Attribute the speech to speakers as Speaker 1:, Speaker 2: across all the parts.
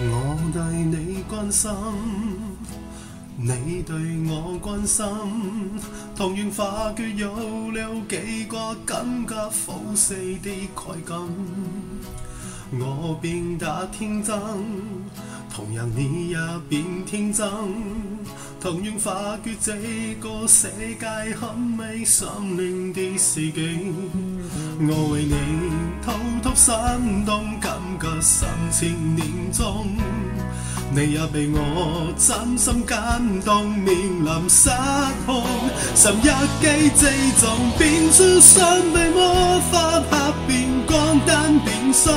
Speaker 1: 我对你关心，你对我关心，同样发觉有了几个更加腐蚀的快感，我变得天真。同样你也变天真，同样发觉这个世界很美，心灵的四季。我为你偷偷心动，感觉三千年中，你也被我真。心感动，面临失控，十一记之中变出神秘魔法，心。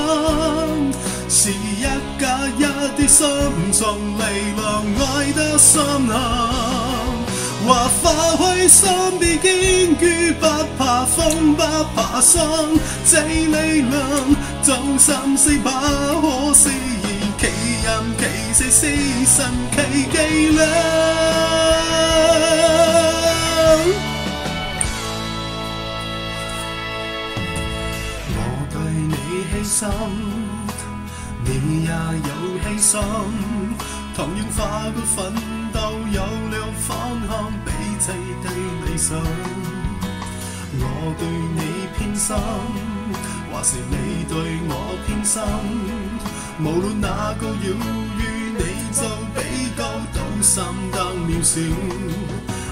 Speaker 1: 是一加一的心，从力量爱得深刻。话化开心别惊惧，不怕风不怕霜，这力量将心碎不可思议，奇人奇事是神奇伎俩。心。你也有牺牲，同样发觉奋斗有了方向，彼此的理想。我对你偏心，还是你对我偏心？无论哪个遥遇，你就比高岛心得渺小。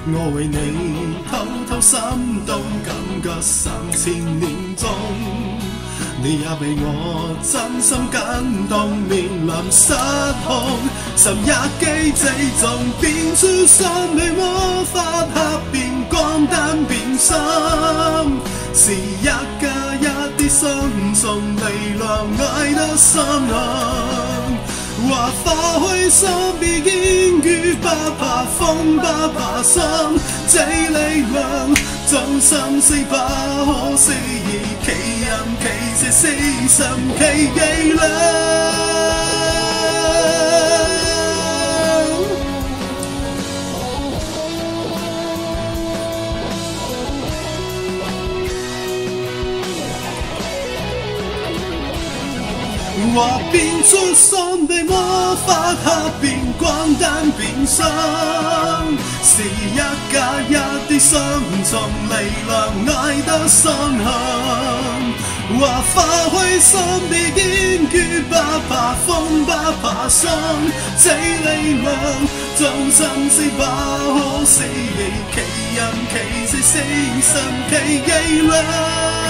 Speaker 1: 我为你偷偷心动，感觉三千年中。你也被我真心感动，面临失控，十一记之中变出神秘魔法，黑变光单变心，是一加一的心，从力量爱得深刻。话化开心别惊惧，不怕风不怕霜，这力量将心碎不可思议，奇人奇事是神奇伎俩。话变出神秘魔法，黑变光单变心，是一加一的心，从离浪爱得深刻。话化开心地坚决，不怕风不怕霜，这力量将生是不可思议，奇人奇事是神奇伎俩。